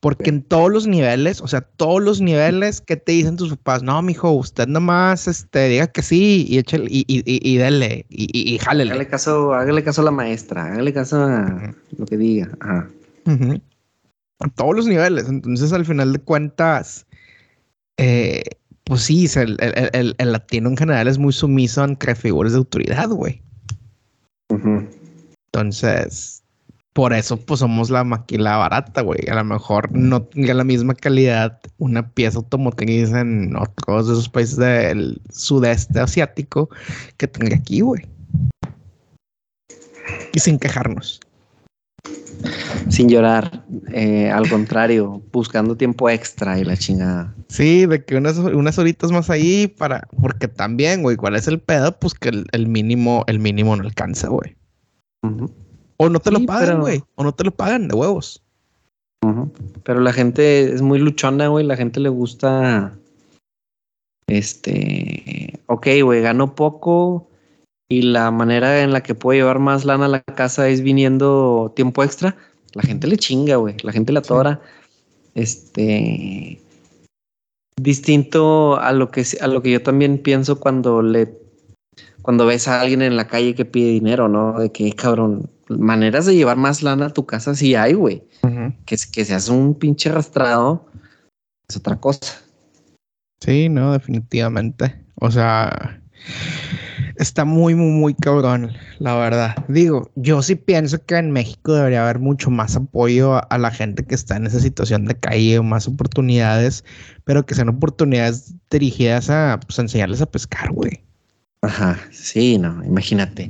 porque en todos los niveles, o sea, todos los niveles que te dicen tus papás, no, mijo, usted nomás este, diga que sí y échale y, y, y, dale y, y, jálele. Hágale caso, hágale caso a la maestra, hágale caso a lo que diga. A todos los niveles. Entonces, al final de cuentas, eh, pues sí, el, el, el, latino en general es muy sumiso ante figuras de autoridad, güey. Entonces, por eso pues somos la maquila barata, güey. A lo mejor no tenga la misma calidad una pieza automotriz en otros de esos países del sudeste asiático que tenga aquí, güey. Y sin quejarnos. Sin llorar, eh, al contrario, buscando tiempo extra y la chingada. Sí, de que unas, unas horitas más ahí para, porque también, güey, ¿cuál es el pedo? Pues que el, mínimo, el mínimo no alcanza, güey. O no te lo pagan, güey. O no te lo pagan de huevos. Pero la gente es muy luchona, güey. La gente le gusta. Este. Ok, güey, gano poco. Y la manera en la que puedo llevar más lana a la casa es viniendo tiempo extra. La gente le chinga, güey. La gente la atora. Este. Distinto a lo que a lo que yo también pienso cuando le cuando ves a alguien en la calle que pide dinero, ¿no? De que, cabrón, maneras de llevar más lana a tu casa sí hay, güey. que, que seas un pinche arrastrado es otra cosa. Sí, no, definitivamente. O sea, está muy, muy, muy cabrón, la verdad. Digo, yo sí pienso que en México debería haber mucho más apoyo a, la gente que está en esa situación de calle, más oportunidades, pero que sean oportunidades dirigidas a, pues, a enseñarles a pescar, güey. Ajá, sí, no, imagínate.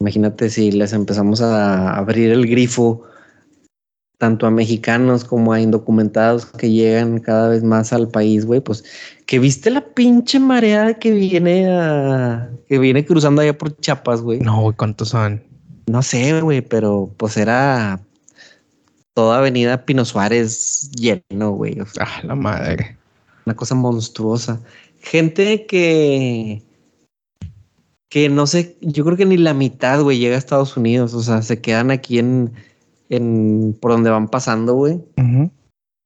Imagínate si les empezamos a abrir el grifo tanto a mexicanos como a indocumentados que llegan cada vez más al país, güey, pues que viste la pinche marea que viene a, que viene cruzando allá por Chiapas, güey. No, güey, ¿cuántos son? No sé, güey, pero pues era toda Avenida Pino Suárez lleno, güey. ah, la madre. Una cosa monstruosa. Gente que que no sé, yo creo que ni la mitad, güey, llega a Estados Unidos. O sea, se quedan aquí en, en por donde van pasando, güey.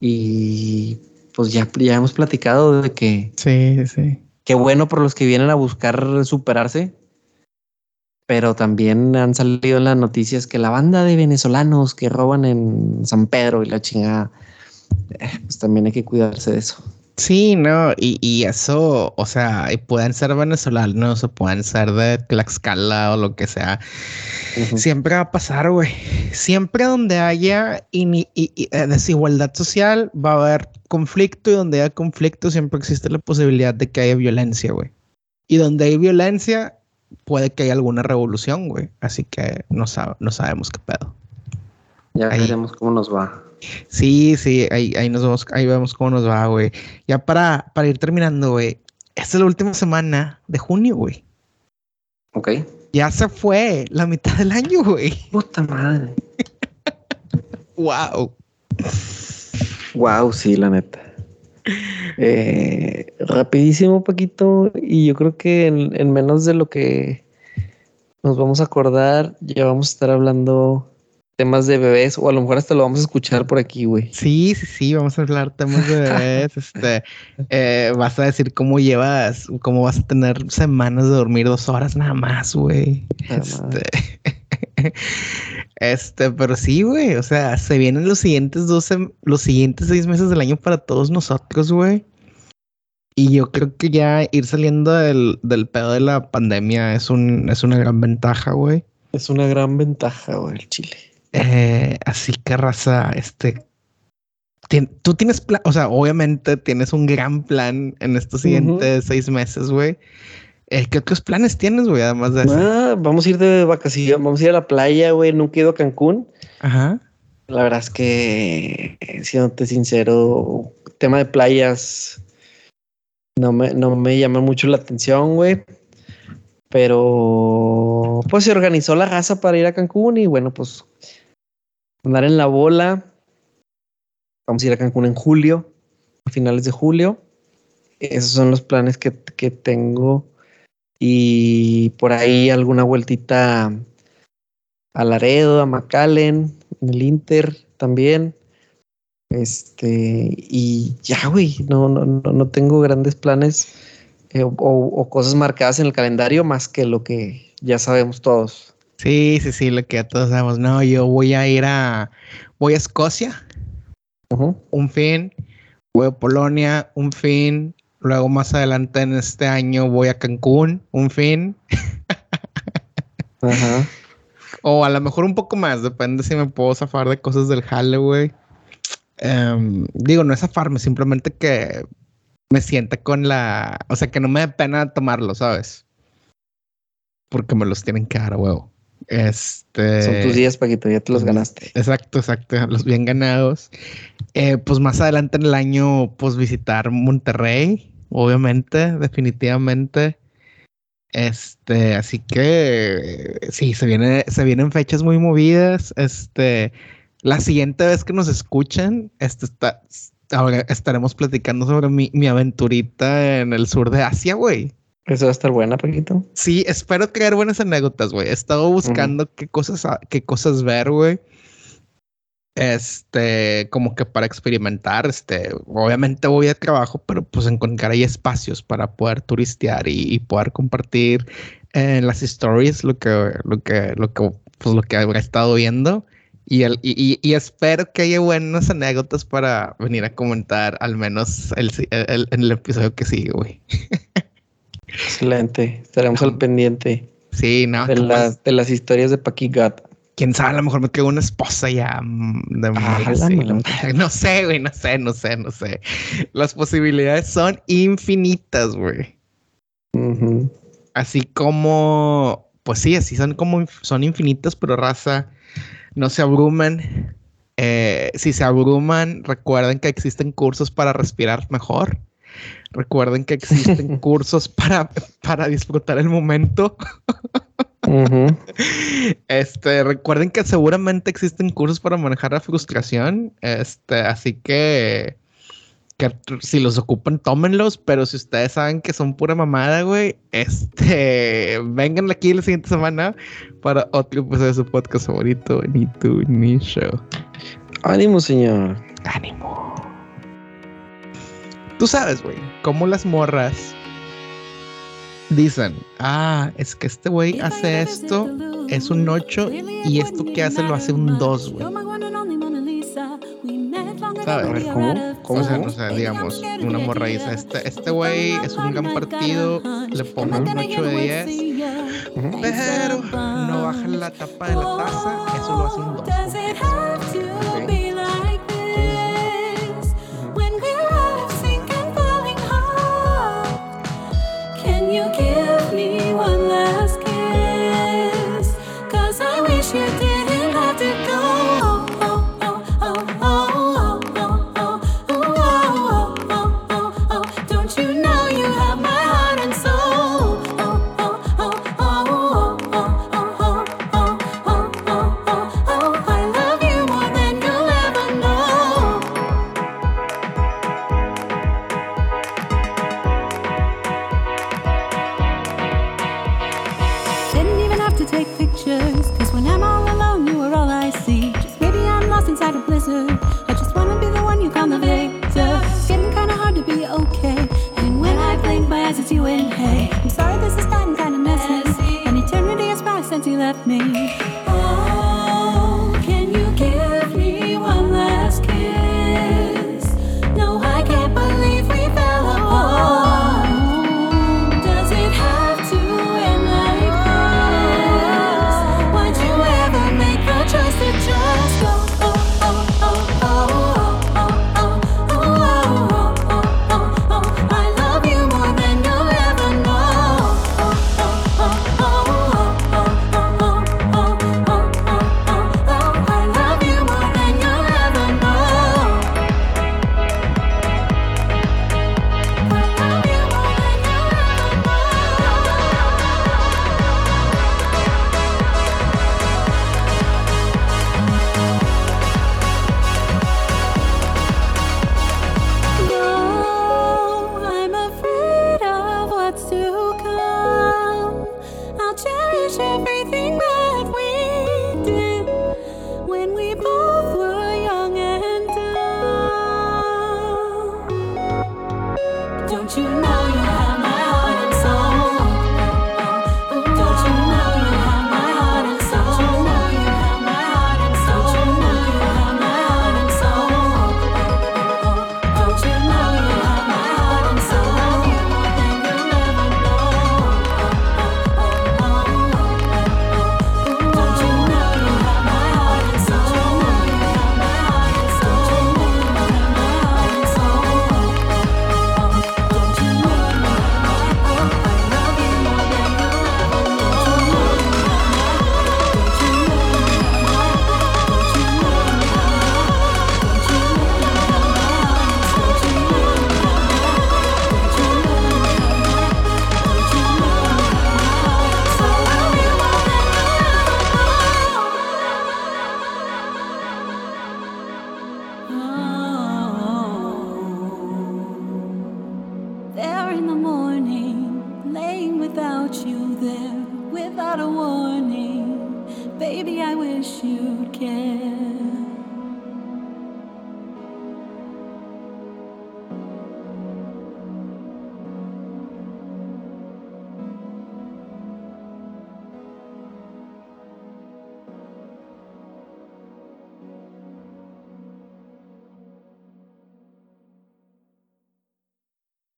Y pues ya, ya hemos platicado de que. Sí, sí. Qué bueno por los que vienen a buscar superarse. Pero también han salido en las noticias que la banda de venezolanos que roban en San Pedro y la chingada. Eh, pues también hay que cuidarse de eso. Sí, no, y, y eso, o sea, pueden ser venezolanos o pueden ser de Tlaxcala o lo que sea. Siempre va a pasar, güey. Siempre donde haya eh, desigualdad social va a haber conflicto y donde haya conflicto siempre existe la posibilidad de que haya violencia, güey. Y donde hay violencia puede que haya alguna revolución, güey. Así que no, no sabemos qué pedo. Ya veremos cómo nos va. Sí, sí, ahí, ahí nos vemos, ahí vemos cómo nos va, güey. Ya para, para ir terminando, güey. Esta es la última semana de junio, güey. Ok. Ya se fue la mitad del año, güey. Puta madre. *laughs* wow. Wow, sí, la neta. Eh, rapidísimo, Paquito. Y yo creo que en, en menos de lo que nos vamos a acordar, ya vamos a estar hablando temas de bebés, o a lo mejor hasta lo vamos a escuchar por aquí, güey. Sí, sí, sí, vamos a hablar temas de bebés. *laughs* este, eh, vas a decir cómo llevas, cómo vas a tener semanas de dormir dos horas nada más, güey. Este, *laughs* este, pero sí, güey, o sea, se vienen los siguientes 12, los siguientes seis meses del año para todos nosotros, güey. Y yo creo que ya ir saliendo del, del pedo de la pandemia es, un, es una gran ventaja, güey. Es una gran ventaja, güey, el Chile. Eh, así que raza, este, tú tienes plan, o sea, obviamente tienes un gran plan en estos siguientes seis meses, güey. Eh, ¿Qué otros planes tienes, güey? Además de eso. Ah, vamos a ir de vacaciones, vamos a ir a la playa, güey. Nunca he ido a Cancún. Ajá. La verdad es que, siéndote sincero, tema de playas no me, no me llama mucho la atención, güey. Pero pues se organizó la raza para ir a Cancún y bueno, pues andar en la bola. Vamos a ir a Cancún en julio, a finales de julio. Esos son los planes que, tengo. Y por ahí alguna vueltita a Laredo, a McAllen, en el Inter también. Este, y ya, güey, no, no, no, tengo grandes planes eh, o, cosas marcadas en el calendario más que lo que ya sabemos todos. Sí, sí, sí, lo que todos sabemos. No, yo voy a ir a. Voy a Escocia. Un fin. Voy a Polonia. Un fin. Luego más adelante en este año voy a Cancún. Un fin. Ajá. O a lo mejor un poco más. Depende si me puedo zafar de cosas del Halloween. Em, digo, no es zafarme, simplemente que me sienta con la. O sea, que no me dé pena tomarlo, ¿sabes? Porque me los tienen que dar a huevo. Este. Son tus días, Paquito, ya te los ganaste. Exacto, exacto, los bien ganados. Eh, pues más adelante en el año, pues visitar Monterrey, obviamente, definitivamente. Este, así que sí, se viene, se vienen fechas muy movidas. Este, la siguiente vez que nos escuchen, este está, ahora estaremos platicando sobre mi, mi aventurita en el sur de Asia, güey. Eso va a estar buena, Paquito. Sí, espero crear buenas anécdotas, güey. He estado buscando qué cosas, qué cosas ver, güey. Este, como que para experimentar, este, obviamente voy a trabajo, pero pues encontrar ahí espacios para poder turistear y, poder compartir en las stories lo que, lo que, lo que, pues lo que habrá estado viendo. Y, el, y, y, espero que haya buenas anécdotas para venir a comentar al menos el, en el episodio que sigue, güey. *laughs* Excelente. Estaremos al pendiente. Sí, no. De, las, de las historias de Paki Gat. Quién sabe, a lo mejor me quedo una esposa ya mm, de ah, *laughs* No sé, güey, no sé, no sé, no sé. Las posibilidades son infinitas, güey. Así como, pues sí, así son como son infinitas, pero raza, no se abruman. Eh, si se abruman, recuerden que existen cursos para respirar mejor. Recuerden que existen *laughs* cursos para, para disfrutar el momento. Este, recuerden que seguramente existen cursos para manejar la frustración. Este, así que, que si los ocupan, tómenlos. Pero si ustedes saben que son pura mamada, güey, este, vengan aquí la siguiente semana para otro episodio de su podcast favorito, Ni tú ni show. Ánimo, señor. Ánimo. Tú sabes, güey, cómo las morras dicen, ah, es que este güey hace esto, es un 8 y esto que hace lo hace un 2, güey. ¿Sabes? A ver, ¿cómo? ¿Cómo? O sea, o sea, digamos, una morra dice, este, este güey es un gran partido, le pongo un 8 de 10, pero no baja la tapa de la taza, eso lo hace un 2.